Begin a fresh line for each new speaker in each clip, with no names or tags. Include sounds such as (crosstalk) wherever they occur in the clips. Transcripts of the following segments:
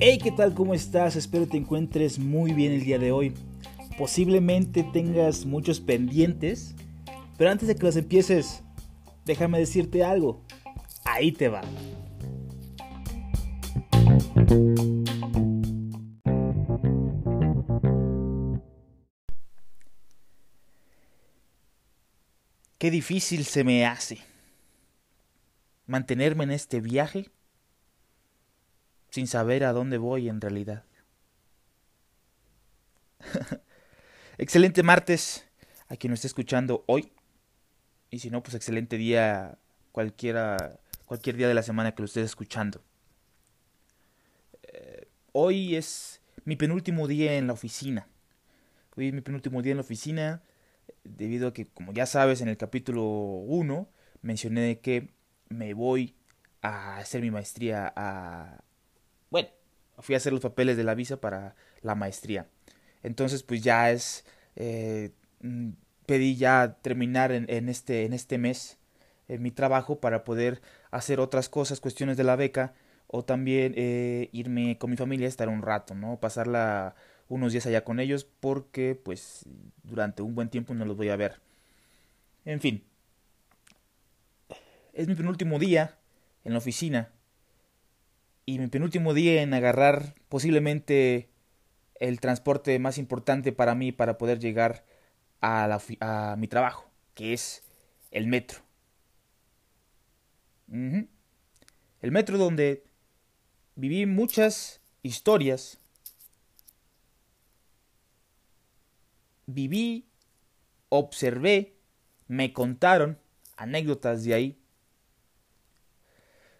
Hey, ¿qué tal? ¿Cómo estás? Espero te encuentres muy bien el día de hoy. Posiblemente tengas muchos pendientes, pero antes de que los empieces, déjame decirte algo. Ahí te va. Qué difícil se me hace mantenerme en este viaje sin saber a dónde voy en realidad. (laughs) excelente martes a quien nos esté escuchando hoy. Y si no, pues excelente día cualquiera, cualquier día de la semana que lo estés escuchando. Eh, hoy es mi penúltimo día en la oficina. Hoy es mi penúltimo día en la oficina debido a que, como ya sabes, en el capítulo 1 mencioné que me voy a hacer mi maestría a... Bueno, fui a hacer los papeles de la visa para la maestría. Entonces, pues ya es... Eh, mm, pedí ya terminar en, este, en este mes en mi trabajo para poder hacer otras cosas, cuestiones de la beca, o también eh, irme con mi familia, estar un rato, ¿no? Pasarla unos días allá con ellos porque pues durante un buen tiempo no los voy a ver. En fin, es mi penúltimo día en la oficina y mi penúltimo día en agarrar posiblemente el transporte más importante para mí para poder llegar a, la, mi trabajo, que es el metro. El metro donde viví muchas historias viví, observé, me contaron anécdotas de ahí.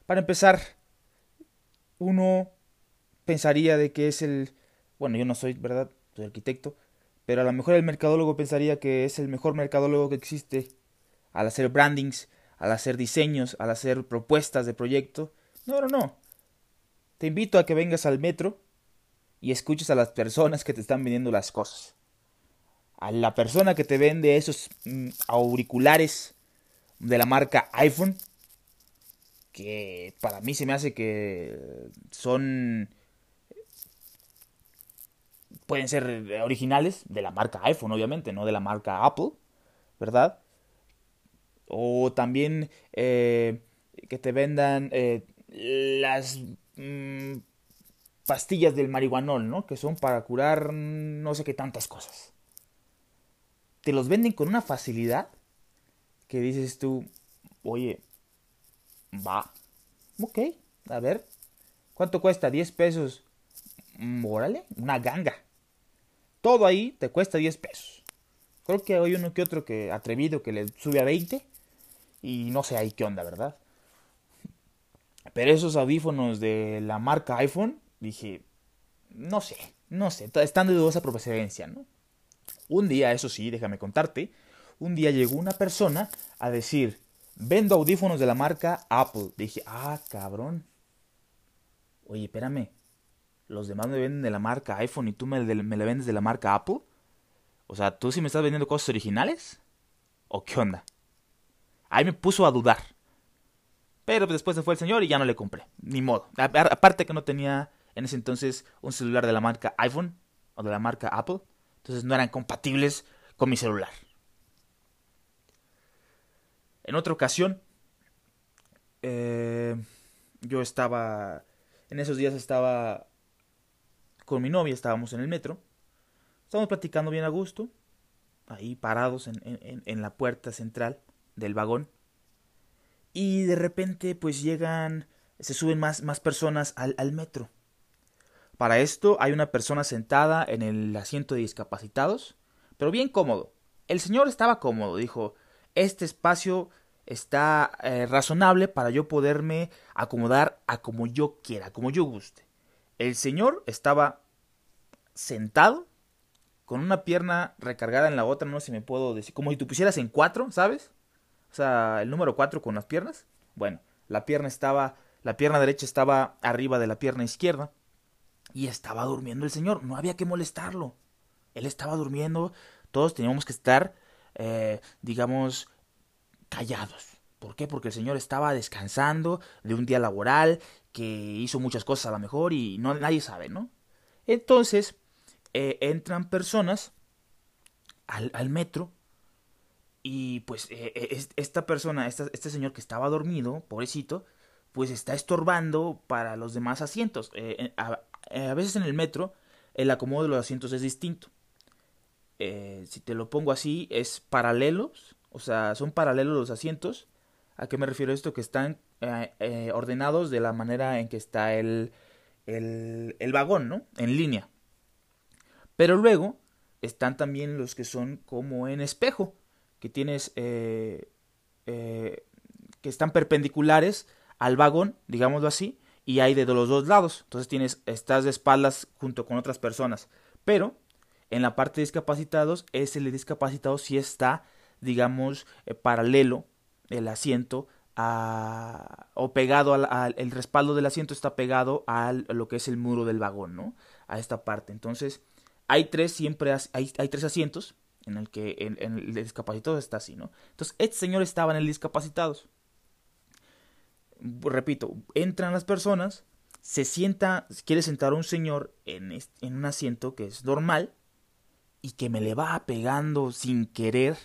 Para empezar, uno pensaría de que es el, bueno, yo no soy, ¿verdad? Soy arquitecto, pero a lo mejor el mercadólogo pensaría que es el mejor mercadólogo que existe al hacer brandings, al hacer diseños, al hacer propuestas de proyecto. No, no, no. Te invito a que vengas al metro y escuches a las personas que te están vendiendo las cosas a la persona que te vende esos mm, auriculares de la marca iPhone, que para mí se me hace que son pueden ser originales de la marca iPhone, obviamente, no de la marca Apple, ¿verdad? O también eh, que te vendan eh, las mm, pastillas del marihuanol, ¿no? Que son para curar no sé qué tantas cosas te los venden con una facilidad que dices tú, oye, va, ok, a ver, ¿cuánto cuesta? 10 pesos. Mm, órale, una ganga. Todo ahí te cuesta 10 pesos. Creo que hay uno que otro que atrevido que le sube a 20 y no sé ahí qué onda, ¿verdad? Pero esos audífonos de la marca iPhone, dije, no sé, no sé, están de dudosa procedencia, ¿no? Un día, eso sí, déjame contarte, un día llegó una persona a decir, vendo audífonos de la marca Apple. Dije, ah, cabrón. Oye, espérame, los demás me venden de la marca iPhone y tú me, me le vendes de la marca Apple. O sea, ¿tú sí me estás vendiendo cosas originales? ¿O qué onda? Ahí me puso a dudar. Pero después se fue el señor y ya no le compré. Ni modo. Aparte que no tenía en ese entonces un celular de la marca iPhone o de la marca Apple. Entonces no eran compatibles con mi celular. En otra ocasión, eh, yo estaba, en esos días estaba con mi novia, estábamos en el metro, estábamos platicando bien a gusto, ahí parados en, la puerta central del vagón, y de repente pues llegan, se suben más, personas al metro. Para esto hay una persona sentada en el asiento de discapacitados, pero bien cómodo. El señor estaba cómodo, dijo, este espacio está eh, razonable para yo poderme acomodar a como yo quiera, como yo guste. El señor estaba sentado, con una pierna recargada en la otra, no sé si me puedo decir, como si tú pusieras en cuatro, ¿sabes? O sea, el número cuatro con las piernas. Bueno, la pierna estaba, la pierna derecha estaba arriba de la pierna izquierda y estaba durmiendo el señor, no había que molestarlo. Él estaba durmiendo, todos teníamos que estar, eh, digamos, callados. ¿Por qué? Porque el señor estaba descansando de un día laboral, que hizo muchas cosas a lo mejor y no, nadie sabe, ¿no? Entonces, eh, entran personas al, metro y pues eh, esta persona, este señor que estaba dormido, pobrecito, pues está estorbando para los demás asientos. A, a, veces en el metro el acomodo de los asientos es distinto. Si te lo pongo así, es paralelos, o sea, son paralelos los asientos ¿A qué me refiero esto? Que están eh, eh, ordenados de la manera en que está el, el, el, vagón, ¿no? En línea. Pero luego están también los que son como en espejo, que tienes... Eh, que están perpendiculares al vagón, digámoslo así, y hay de los dos lados. Entonces tienes, estás de espaldas junto con otras personas. Pero en la parte de discapacitados, ese de discapacitado sí está, digamos, paralelo el asiento o pegado al, el respaldo del asiento está pegado a lo que es el muro del vagón, ¿no? A esta parte. Entonces, hay tres, siempre hay, hay tres asientos en el que en, el discapacitado está así, ¿no? Entonces, este señor estaba en el discapacitados. Repito, entran las personas, se sienta, quiere sentar un señor en, en un asiento que es normal y que me le va pegando sin querer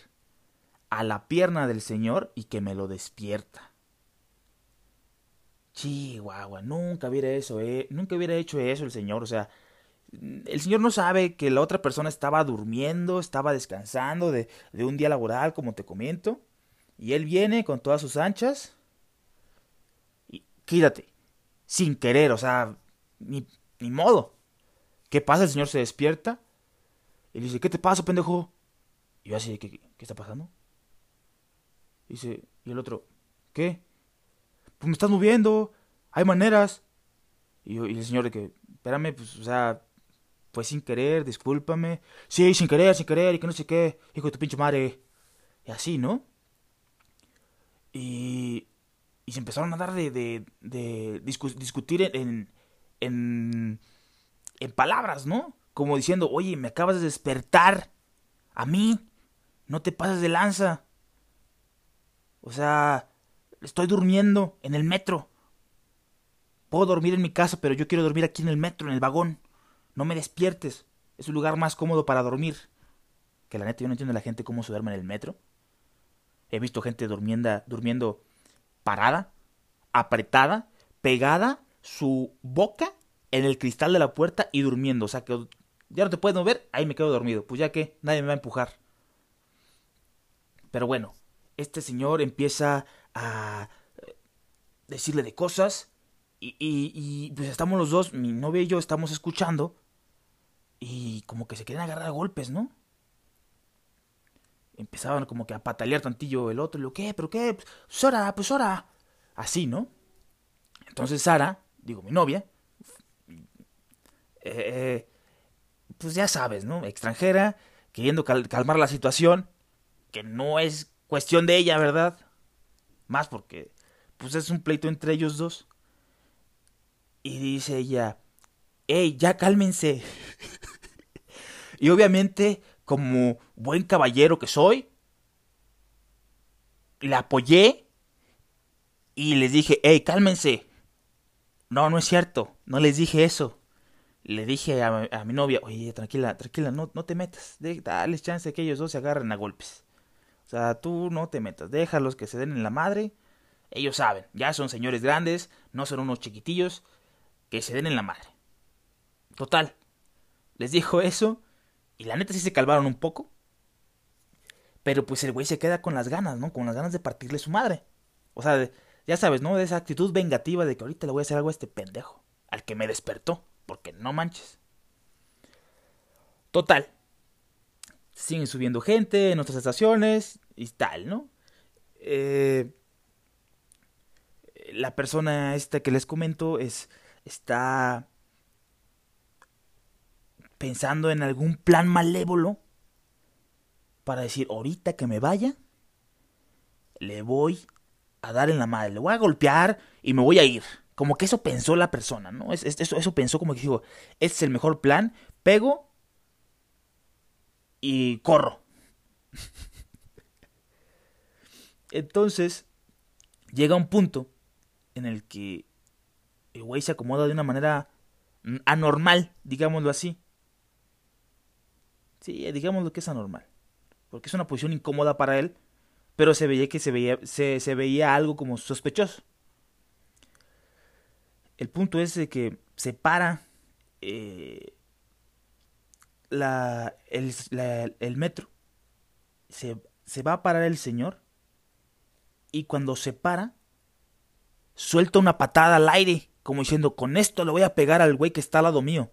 a la pierna del Señor y que me lo despierta. Chihuahua, nunca hubiera eso, eh, nunca hubiera hecho eso el Señor, o sea, el Señor no sabe que la otra persona estaba durmiendo, estaba descansando de, de un día laboral, como te comento, y él viene con todas sus anchas y quítate, sin querer, o sea, ni, ni modo. ¿Qué pasa? El Señor se despierta y le dice, ¿qué te pasa, pendejo? Y yo así, ¿qué, qué está pasando? Dice, y el otro, ¿qué? Pues me estás moviendo, hay maneras. Y, y el señor de que, espérame, pues, o sea, fue sin querer, discúlpame. Sí, sin querer, sin querer, y que no sé qué, hijo de tu pinche madre. Y así, ¿no? Y, y se empezaron a dar de, de, de discutir en, en, en palabras, ¿no? Como diciendo, oye, me acabas de despertar. A mí. No te pases de lanza. O sea, estoy durmiendo en el metro. Puedo dormir en mi casa, pero yo quiero dormir aquí en el metro, en el vagón. No me despiertes. Es un lugar más cómodo para dormir. Que la neta yo no entiendo a la gente cómo se duerme en el metro. He visto gente durmiendo, durmiendo parada, apretada, pegada su boca en el cristal de la puerta y durmiendo. O sea que ya no te puedes mover, ahí me quedo dormido. Pues ya que nadie me va a empujar. Pero bueno, este señor empieza a eh, decirle de cosas y, pues estamos los dos, mi novia y yo estamos escuchando y como que se quieren agarrar a golpes, ¿no? Empezaban como que a patalear tantillo el otro, y lo que, pero qué, pues, Sara, pues Sara, así, ¿no? Entonces Sara, digo mi novia, eh, pues ya sabes, ¿no? Extranjera, queriendo calmar la situación, que no es cuestión de ella, ¿verdad? Más porque, pues es un pleito entre ellos dos. Y dice ella, ¡Ey, ya cálmense! (laughs) y obviamente, como buen caballero que soy, la apoyé y les dije, ¡Ey, cálmense! No, no es cierto, no les dije eso. Le dije a, mi novia, oye, tranquila, tranquila, no, no te metas, dale chance que ellos dos se agarren a golpes. O sea, tú no te metas, déjalos que se den en la madre. Ellos saben, ya son señores grandes, no son unos chiquitillos, que se den en la madre. Total, les dijo eso y la neta sí se calvaron un poco. Pero pues el güey se queda con las ganas, ¿no? Con las ganas de partirle su madre. O sea, ya sabes, ¿no? De esa actitud vengativa de que ahorita le voy a hacer algo a este pendejo. Al que me despertó. Porque no manches. Total, siguen subiendo gente en otras estaciones y tal, ¿no? Eh, la persona esta que les comento es está pensando en algún plan malévolo para decir ahorita que me vaya le voy a dar en la madre, le voy a golpear y me voy a ir. Como que eso pensó la persona, ¿no? eso, eso pensó como que dijo, este es el mejor plan, pego y corro. (laughs) Entonces, llega un punto en el que el güey se acomoda de una manera anormal, digámoslo así. Sí, digámoslo que es anormal. Porque es una posición incómoda para él, pero se veía que se veía, se veía algo como sospechoso. El punto es de que se para eh, la, el, el, metro. Se, se va a parar el señor. Y cuando se para, suelta una patada al aire. Como diciendo, con esto le voy a pegar al güey que está al lado mío.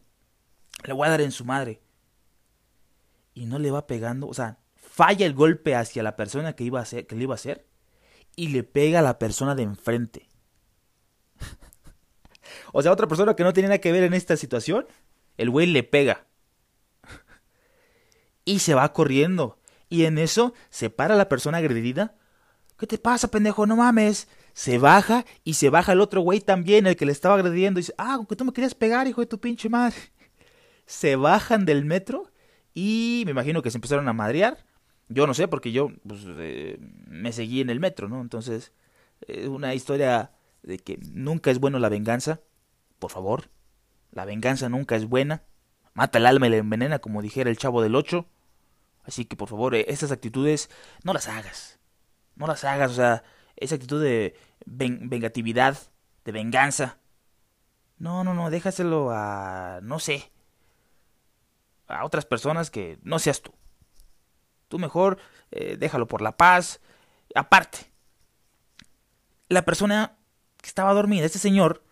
Le voy a dar en su madre. Y no le va pegando. O sea, falla el golpe hacia la persona que, iba a hacer, que le iba a hacer. Y le pega a la persona de enfrente. O sea, otra persona que no tiene nada que ver en esta situación. El güey le pega. y se va corriendo. Y en eso se para la persona agredida. ¿Qué te pasa, pendejo? No mames se baja y se baja el otro güey también, el que le estaba agrediendo, y dice, ah, que tú me querías pegar, hijo de tu pinche madre. (laughs) Se bajan del metro y me imagino que se empezaron a madrear. Yo no sé, porque yo pues, eh, me seguí en el metro, ¿no? Entonces, es una historia de que nunca es bueno la venganza. Por favor, la venganza nunca es buena. Mata el alma y la envenena, como dijera el chavo del 8. Así que, por favor, eh, esas actitudes no las hagas. No las hagas, o sea, esa actitud de vengatividad, de venganza. No, no, no, déjaselo a, no sé, a otras personas que no seas tú. Tú mejor eh, déjalo por la paz. Aparte, la persona que estaba dormida, este señor,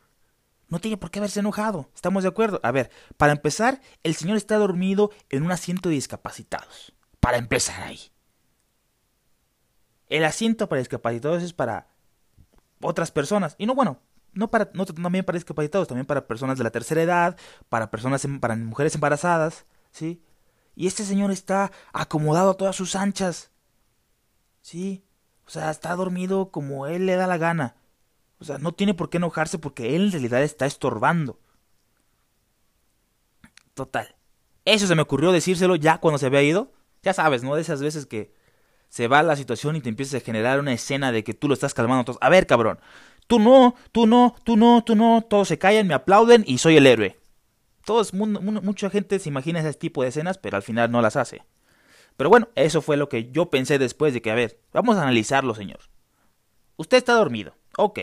no tiene por qué haberse enojado. ¿Estamos de acuerdo? A ver, para empezar, el señor está dormido en un asiento de discapacitados. Para empezar ahí. El asiento para discapacitados es para otras personas. Y no, bueno, no, para, no también para discapacitados, también para personas de la tercera edad, para personas, em, para mujeres embarazadas, ¿sí? Y este señor está acomodado a todas sus anchas, ¿sí? O sea, está dormido como él le da la gana. O sea, no tiene por qué enojarse porque él en realidad está estorbando. Total. Eso se me ocurrió decírselo ya cuando se había ido. Ya sabes, ¿no? De esas veces que se va la situación y te empiezas a generar una escena de que tú lo estás calmando. Todos. A ver, cabrón, tú no, tú no, tú no, tú no, todos se callan, me aplauden y soy el héroe. Todos, mucha gente se imagina ese tipo de escenas, pero al final no las hace. Pero bueno, eso fue lo que yo pensé después de que, a ver, vamos a analizarlo, señor. Usted está dormido, ok,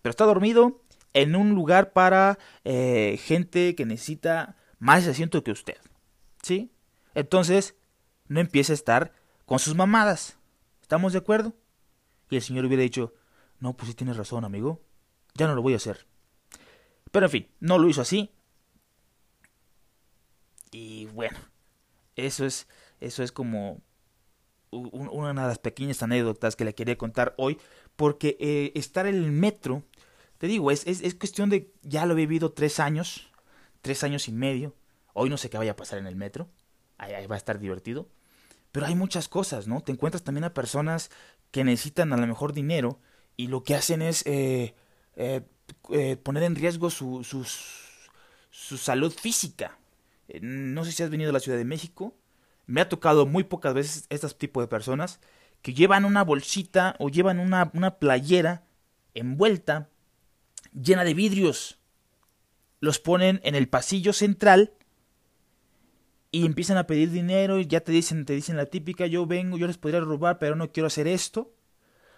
pero está dormido en un lugar para eh, gente que necesita más asiento que usted, ¿sí? Entonces, no empiece a estar con sus mamadas. ¿Estamos de acuerdo? Y el señor hubiera dicho, no, pues sí tienes razón, amigo. Ya no lo voy a hacer. Pero en fin, no lo hizo así. Y bueno, eso es, eso es como una de las pequeñas anécdotas que le quería contar hoy. Porque eh, estar en el metro, te digo, es, es, cuestión de, ya lo he vivido tres años, tres años y medio. Hoy no sé qué vaya a pasar en el metro. ahí va a estar divertido. Pero hay muchas cosas, ¿no? Te encuentras también a personas que necesitan a lo mejor dinero y lo que hacen es eh, eh, poner en riesgo su, su salud física. no sé si has venido a la Ciudad de México. Me ha tocado muy pocas veces este tipo de personas que llevan una bolsita o llevan una, una playera envuelta llena de vidrios. Los ponen en el pasillo central y empiezan a pedir dinero y ya te dicen, te dicen la típica, yo vengo, yo les podría robar, pero no quiero hacer esto,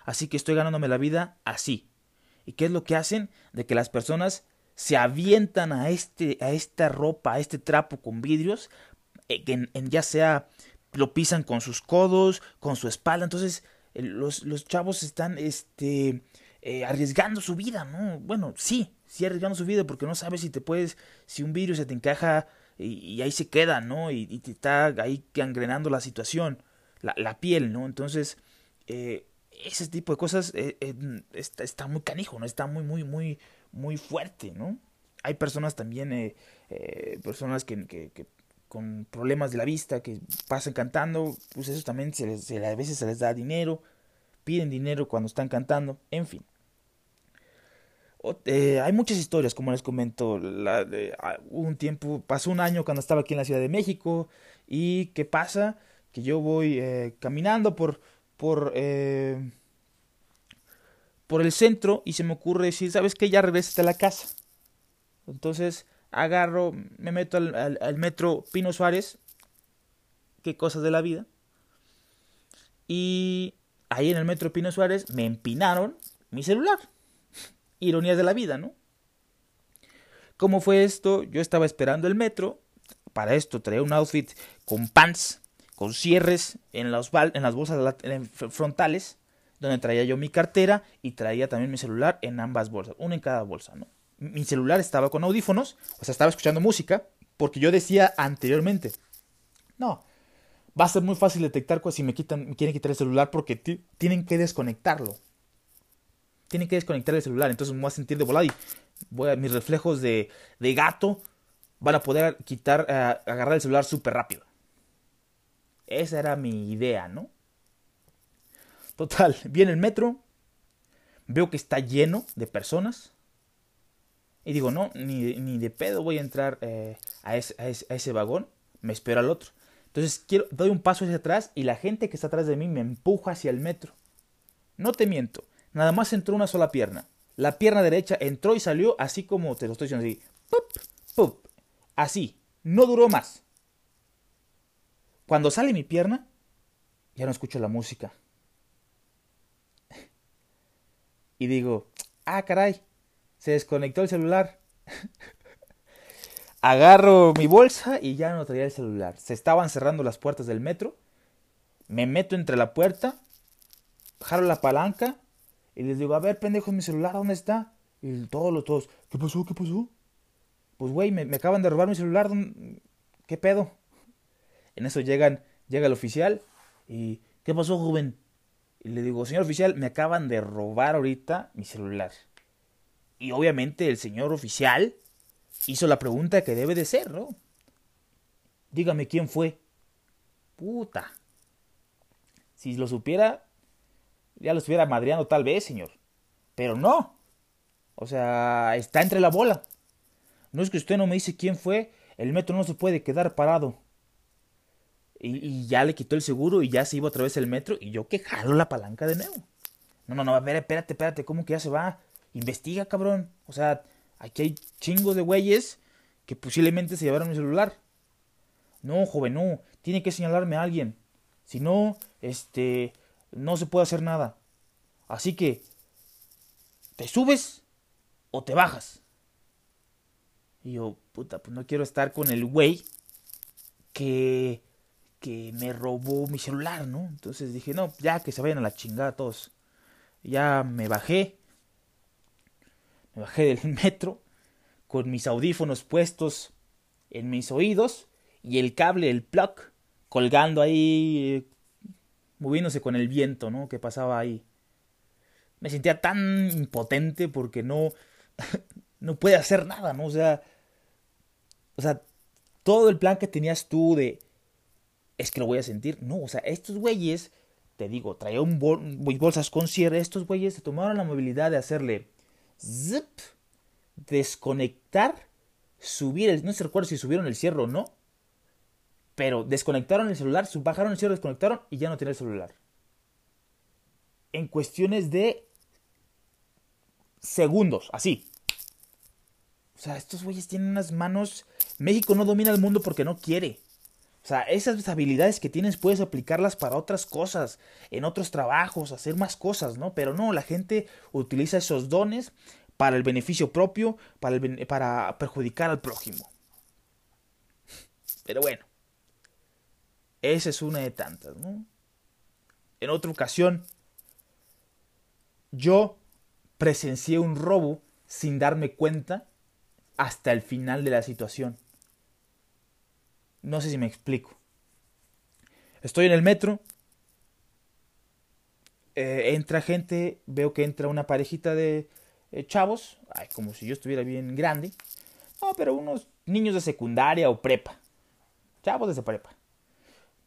así que estoy ganándome la vida así. ¿Y qué es lo que hacen? De que las personas se avientan a este a esta ropa, a este trapo con vidrios, eh, en, ya sea lo pisan con sus codos, con su espalda, entonces los, los chavos están este eh, arriesgando su vida, ¿no? Bueno, sí, sí arriesgando su vida porque no sabes si te puedes, si un vidrio se te encaja y, ahí se queda, ¿no? Y, te está ahí gangrenando la situación, la, la piel, ¿no? Entonces, eh, ese tipo de cosas eh, eh, está, está, muy canijo, ¿no? Está muy, muy, muy, muy fuerte, ¿no? Hay personas también, personas que, con problemas de la vista, que pasan cantando, pues eso también se les, a veces se les da dinero, piden dinero cuando están cantando, en fin. Eh, hay muchas historias, como les comento. Ah, un tiempo, pasó un año cuando estaba aquí en la Ciudad de México. ¿Y qué pasa? Que yo voy eh, caminando por, por, eh, por el centro y se me ocurre decir, ¿sabes qué? Ya regresaste a la casa. Entonces agarro, me meto al, metro Pino Suárez, qué cosas de la vida. Y ahí en el metro Pino Suárez me empinaron mi celular. (laughs) Ironías de la vida, ¿no? ¿Cómo fue esto? Yo estaba esperando el metro. Para esto traía un outfit con pants, con cierres en, los en las bolsas frontales, donde traía yo mi cartera y traía también mi celular en ambas bolsas, uno en cada bolsa, ¿no? Mi celular estaba con audífonos, o sea, estaba escuchando música, porque yo decía anteriormente, no, va a ser muy fácil detectar si me, quitan, me quieren quitar el celular porque tienen que desconectarlo. Tienen que desconectar el celular, entonces me voy a sentir de volada y a, mis reflejos de, de gato van a poder quitar, eh, agarrar el celular súper rápido. Esa era mi idea, ¿no? Total, viene el metro, veo que está lleno de personas, y digo, no, ni, ni de pedo voy a entrar eh, a, ese, a, ese, vagón, me espero al otro. Entonces quiero, doy un paso hacia atrás y la gente que está atrás de mí me empuja hacia el metro. No te miento, nada más entró una sola pierna. La pierna derecha entró y salió así como te lo estoy diciendo, así. Pup, pup, así. No duró más. Cuando sale mi pierna, ya no escucho la música. (laughs) Y digo, ah, caray, se desconectó el celular. (laughs) Agarro mi bolsa y ya no traía el celular. Se estaban cerrando las puertas del metro. Me meto entre la puerta, jalo la palanca y les digo, a ver, pendejo, mi celular, ¿dónde está? Y todos los todos, ¿qué pasó? ¿Qué pasó? Pues, güey, me, me, acaban de robar mi celular. ¿Qué pedo? En eso llegan, llega el oficial y, ¿qué pasó, joven? Y le digo, señor oficial, me acaban de robar ahorita mi celular. Y obviamente el señor oficial hizo la pregunta que debe de ser, ¿no? Dígame quién fue. Puta. Si lo supiera, ya lo estuviera madreando tal vez, señor. Pero no. O sea, está entre la bola. No es que usted no me dice quién fue, el metro no se puede quedar parado. Y, ya le quitó el seguro y ya se iba otra vez el metro y yo que jalo la palanca de nuevo. No, no, no, ver, espérate, espérate, ¿cómo que ya se va? Investiga, cabrón. O sea, aquí hay chingos de güeyes que posiblemente se llevaron mi celular. No, joven, no. Tiene que señalarme a alguien. Si no, este, no se puede hacer nada. Así que, ¿te subes o te bajas? Y yo, puta, pues no quiero estar con el güey que, que me robó mi celular, ¿no? Entonces dije, no, ya que se vayan a la chingada todos. Ya me bajé me bajé del (laughs) metro con mis audífonos puestos en mis oídos y el cable, el plug, colgando ahí, moviéndose con el viento, ¿no? Que pasaba ahí. Me sentía tan impotente porque no, (laughs) no puede hacer nada, ¿no? O sea, o sea, todo el plan que tenías tú de, es que lo voy a sentir, no, o sea, estos güeyes, te digo, traía un bolsas con cierre, estos güeyes se tomaron la movilidad de hacerle zip, desconectar, subir, el, no se recuerda si subieron el cierre o no, pero desconectaron el celular, bajaron el cierre, desconectaron y ya no tiene el celular. En cuestiones de segundos, así. O sea, estos güeyes tienen unas manos. México no domina el mundo porque no quiere. O sea, esas habilidades que tienes puedes aplicarlas para otras cosas, en otros trabajos, hacer más cosas, ¿no? Pero no, la gente utiliza esos dones para el beneficio propio, para, para perjudicar al prójimo. Pero bueno, esa es una de tantas, ¿no? En otra ocasión, yo presencié un robo sin darme cuenta hasta el final de la situación. No sé si me explico. Estoy en el metro. Eh, entra gente, veo que entra una parejita de eh, chavos, como si yo estuviera bien grande. No, pero unos niños de secundaria o prepa. Chavos de prepa.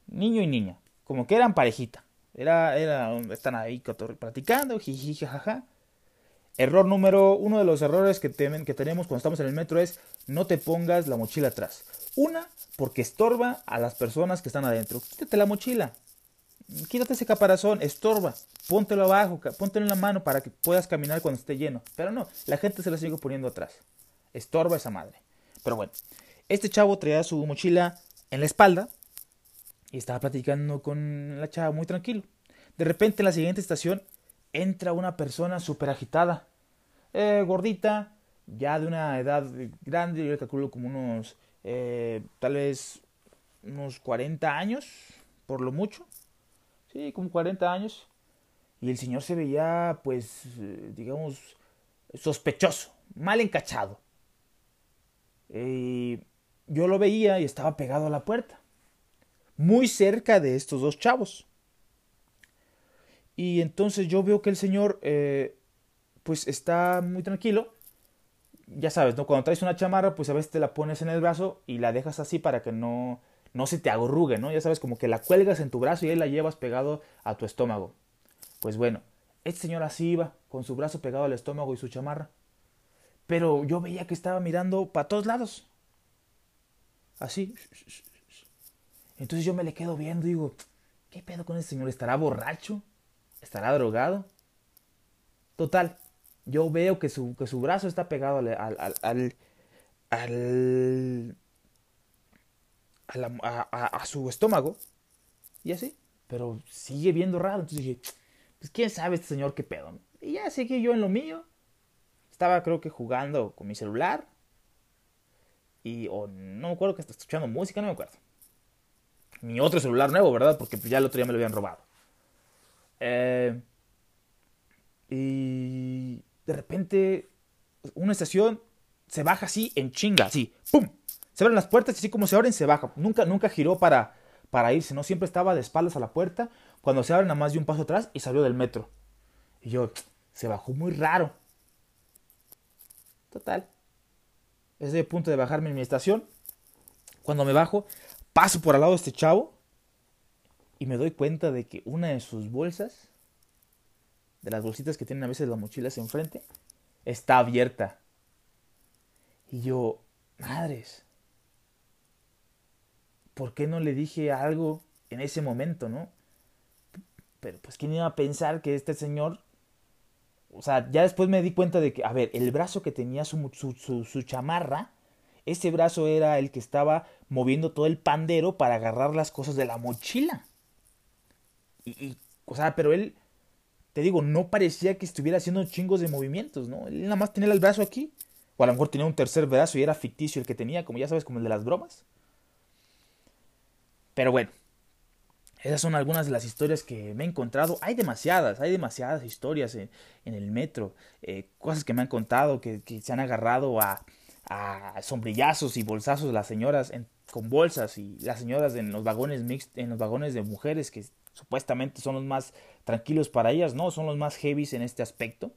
Niño y niña. Como que eran parejita. Era, era, están ahí platicando, jiji, jajaja. Error número, uno de los errores que, temen, que tenemos cuando estamos en el metro es no te pongas la mochila atrás. Una, porque estorba a las personas que están adentro. Quítate la mochila. quítate ese caparazón, estorba, póntelo abajo, póntelo en la mano para que puedas caminar cuando esté lleno. Pero no, la gente se la sigue poniendo atrás. Estorba esa madre. Pero bueno, este chavo traía su mochila en la espalda y estaba platicando con la chava muy tranquilo. De repente en la siguiente estación entra una persona súper agitada, eh, gordita, ya de una edad grande, yo le calculo como unos, eh, tal vez unos 40 años, por lo mucho. Sí, como 40 años. Y el señor se veía, pues, eh, digamos, sospechoso, mal encachado. Y yo lo veía y estaba pegado a la puerta, muy cerca de estos dos chavos. Y entonces yo veo que el señor, eh, pues, está muy tranquilo ya sabes, ¿no? Cuando traes una chamarra, pues a veces te la pones en el brazo y la dejas así para que no, no se te agorrugue, ¿no? Ya sabes, como que la cuelgas en tu brazo y ahí la llevas pegado a tu estómago. Pues bueno, este señor así iba, con su brazo pegado al estómago y su chamarra. Pero yo veía que estaba mirando para todos lados. Así. Entonces yo me le quedo viendo y digo, ¿qué pedo con este señor? ¿Estará borracho? ¿Estará drogado? Total, yo veo que su, que su brazo está pegado al, al, al, al a, su estómago y así, pero sigue viendo raro. Entonces dije, pues quién sabe este señor qué pedo. Y ya seguí yo en lo mío. Estaba creo que jugando con mi celular. Y o no me acuerdo que estaba escuchando música, no me acuerdo. Mi otro celular nuevo, ¿verdad? Porque pues ya el otro día me lo habían robado. Eh, y de repente una estación se baja así en chinga, así, ¡pum! Se abren las puertas y así como se abren se baja. Nunca, nunca giró para, para irse, ¿no? Siempre estaba de espaldas a la puerta. Cuando se abre nada más de un paso atrás y salió del metro. Y yo, se bajó muy raro. Total. Es el punto de bajarme en mi estación. Cuando me bajo, paso por al lado de este chavo y me doy cuenta de que una de sus bolsas de las bolsitas que tienen a veces las mochilas enfrente, está abierta. Y yo, madres, ¿por qué no le dije algo en ese momento, no? Pero pues quién iba a pensar que este señor, o sea, ya después me di cuenta de que, a ver, el brazo que tenía su, su, su, chamarra, ese brazo era el que estaba moviendo todo el pandero para agarrar las cosas de la mochila. Y, y o sea, pero él te digo, no parecía que estuviera haciendo chingos de movimientos, ¿no? Él nada más tenía el brazo aquí. O a lo mejor tenía un tercer brazo y era ficticio el que tenía, como ya sabes, como el de las bromas. Pero bueno, esas son algunas de las historias que me he encontrado. Hay demasiadas, hay demasiadas historias en, el metro. Eh, cosas que me han contado, que, se han agarrado a, a, sombrillazos y bolsazos las señoras con bolsas y las señoras en los vagones mixtos, en los vagones de mujeres que supuestamente son los más tranquilos para ellas, no, son los más heavies en este aspecto,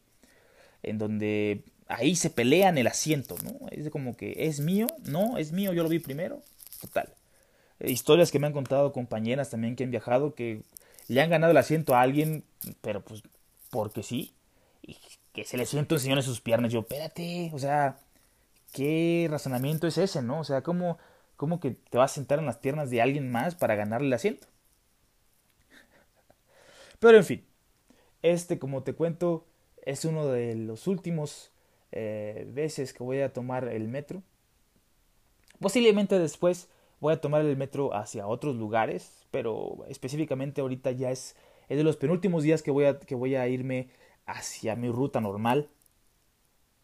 en donde ahí se pelean el asiento, ¿no? Es como que es mío, no, es mío, yo lo vi primero, total. historias que me han contado compañeras también que han viajado que le han ganado el asiento a alguien, pero pues porque sí, y que se le siente un señor en sus piernas, yo, espérate, o sea, ¿qué razonamiento es ese, no? O sea, ¿cómo, cómo que te vas a sentar en las piernas de alguien más para ganarle el asiento? Pero en fin, este, como te cuento, es uno de los últimos eh, veces que voy a tomar el metro. Posiblemente después voy a tomar el metro hacia otros lugares, pero específicamente ahorita ya es, es de los penúltimos días que voy, a, que voy a irme hacia mi ruta normal.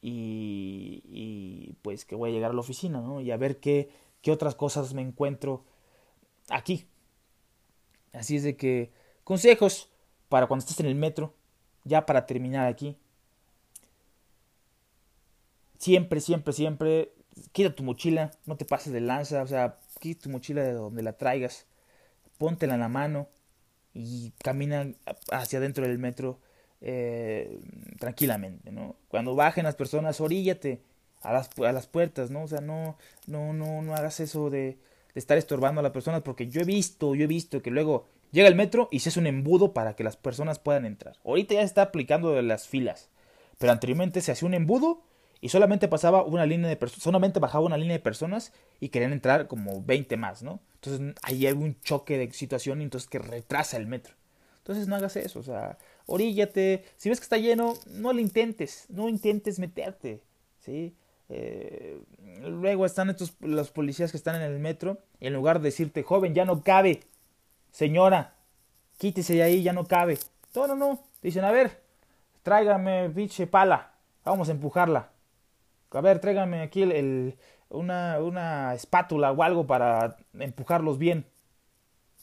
Y, y, pues que voy a llegar a la oficina, ¿no? Y a ver qué, qué otras cosas me encuentro aquí. Así es de que consejos para cuando estés en el metro, ya para terminar aquí. Siempre, siempre, siempre, quita tu mochila, no te pases de lanza, o sea, quita tu mochila de donde la traigas, póntela en la mano y camina hacia adentro del metro eh, tranquilamente, ¿no? Cuando bajen las personas, oríllate a las, a las puertas, ¿no? O sea, no, no, no, no hagas eso de, de estar estorbando a las personas, porque yo he visto, yo he visto que luego Llega el metro y se hace un embudo para que las personas puedan entrar. Ahorita ya se está aplicando las filas, pero anteriormente se hacía un embudo y solamente pasaba una línea de personas, solamente bajaba una línea de personas y querían entrar como 20 más, ¿no? Entonces Entonces ahí hay un choque de situación y entonces que retrasa el metro. Entonces no hagas eso, o sea, oríllate. Si ves que está lleno, no lo intentes, no intentes meterte, ¿sí? Eh, luego están estos los policías que están en el metro y en lugar de decirte, joven, ya no cabe, señora, quítese de ahí, ya no cabe. No, no, no. Dicen, a ver, tráigame pinche pala, vamos a empujarla. A ver, tráigame aquí el, una, una espátula o algo para empujarlos bien.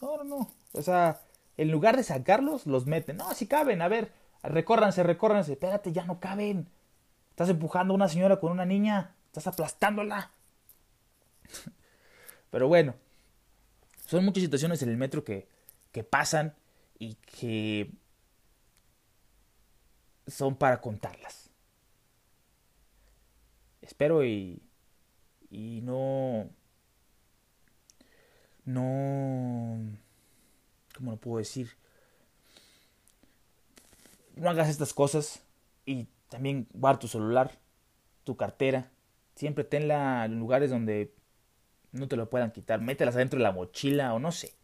No, no, no. O sea, en lugar de sacarlos, los meten. No, si caben, a ver, recórranse, recórranse. Espérate, ya no caben. Estás empujando a una señora con una niña. Estás aplastándola. (laughs) Pero bueno, son muchas situaciones en el metro que, que pasan y que son para contarlas. Espero y, y no... No... ¿Cómo lo puedo decir? No hagas estas cosas y también guarda tu celular, tu cartera. Siempre tenla en lugares donde no te lo puedan quitar. Mételas adentro de la mochila o no sé.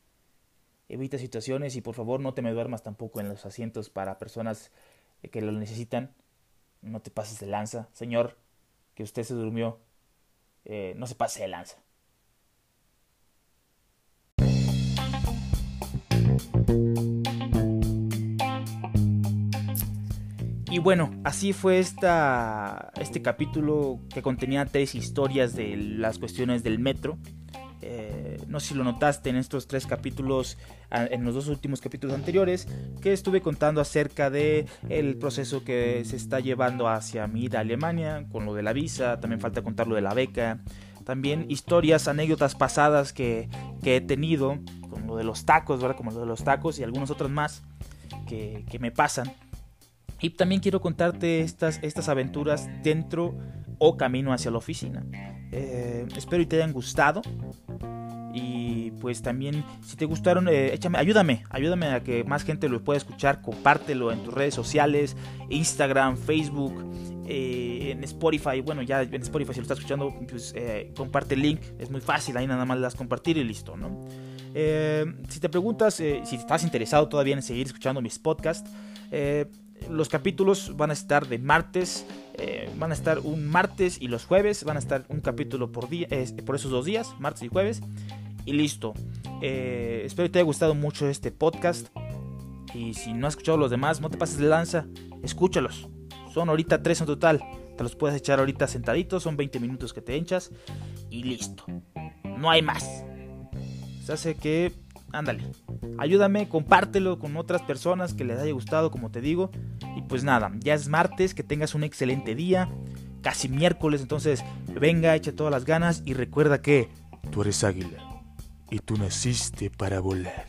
Evita situaciones y por favor no te me duermas tampoco en los asientos para personas que lo necesitan. No te pases de lanza. Señor, que usted se durmió, eh, no se pase de lanza. Y bueno, así fue esta, este capítulo que contenía tres historias de las cuestiones del metro. Eh, no sé si lo notaste en estos tres capítulos, en los dos últimos capítulos anteriores, que estuve contando acerca de el proceso que se está llevando hacia mi ida a Alemania, con lo de la visa, también falta contar lo de la beca, también historias, anécdotas pasadas que, que he tenido, con lo de los tacos, ¿verdad? Como lo de los tacos y algunas otras más que, que me pasan. Y también quiero contarte estas, estas aventuras dentro o camino hacia la oficina. Eh, espero y te hayan gustado. Y pues también, si te gustaron, eh, échame, ayúdame, ayúdame a que más gente lo pueda escuchar. Compártelo en tus redes sociales, Instagram, Facebook, eh, en Spotify. Bueno, ya en Spotify, si lo estás escuchando, pues comparte el link. Es muy fácil, ahí nada más le das compartir y listo, ¿no? si te preguntas si estás interesado todavía en seguir escuchando mis podcasts, los capítulos van a estar de martes, eh, van a estar un martes y los jueves, van a estar un capítulo por día, por esos dos días, martes y jueves, y listo. Eh, espero que te haya gustado mucho este podcast. Y si no has escuchado los demás, no te pases de lanza, escúchalos. Son ahorita tres en total. Te los puedes echar ahorita sentaditos, son 20 minutos que te hinchas y listo. No hay más. Se hace que ándale, ayúdame, compártelo con otras personas que les haya gustado, como te digo. Y pues nada, ya es martes, que tengas un excelente día, casi miércoles, entonces venga, echa todas las ganas y recuerda que
tú eres águila y tú naciste para volar.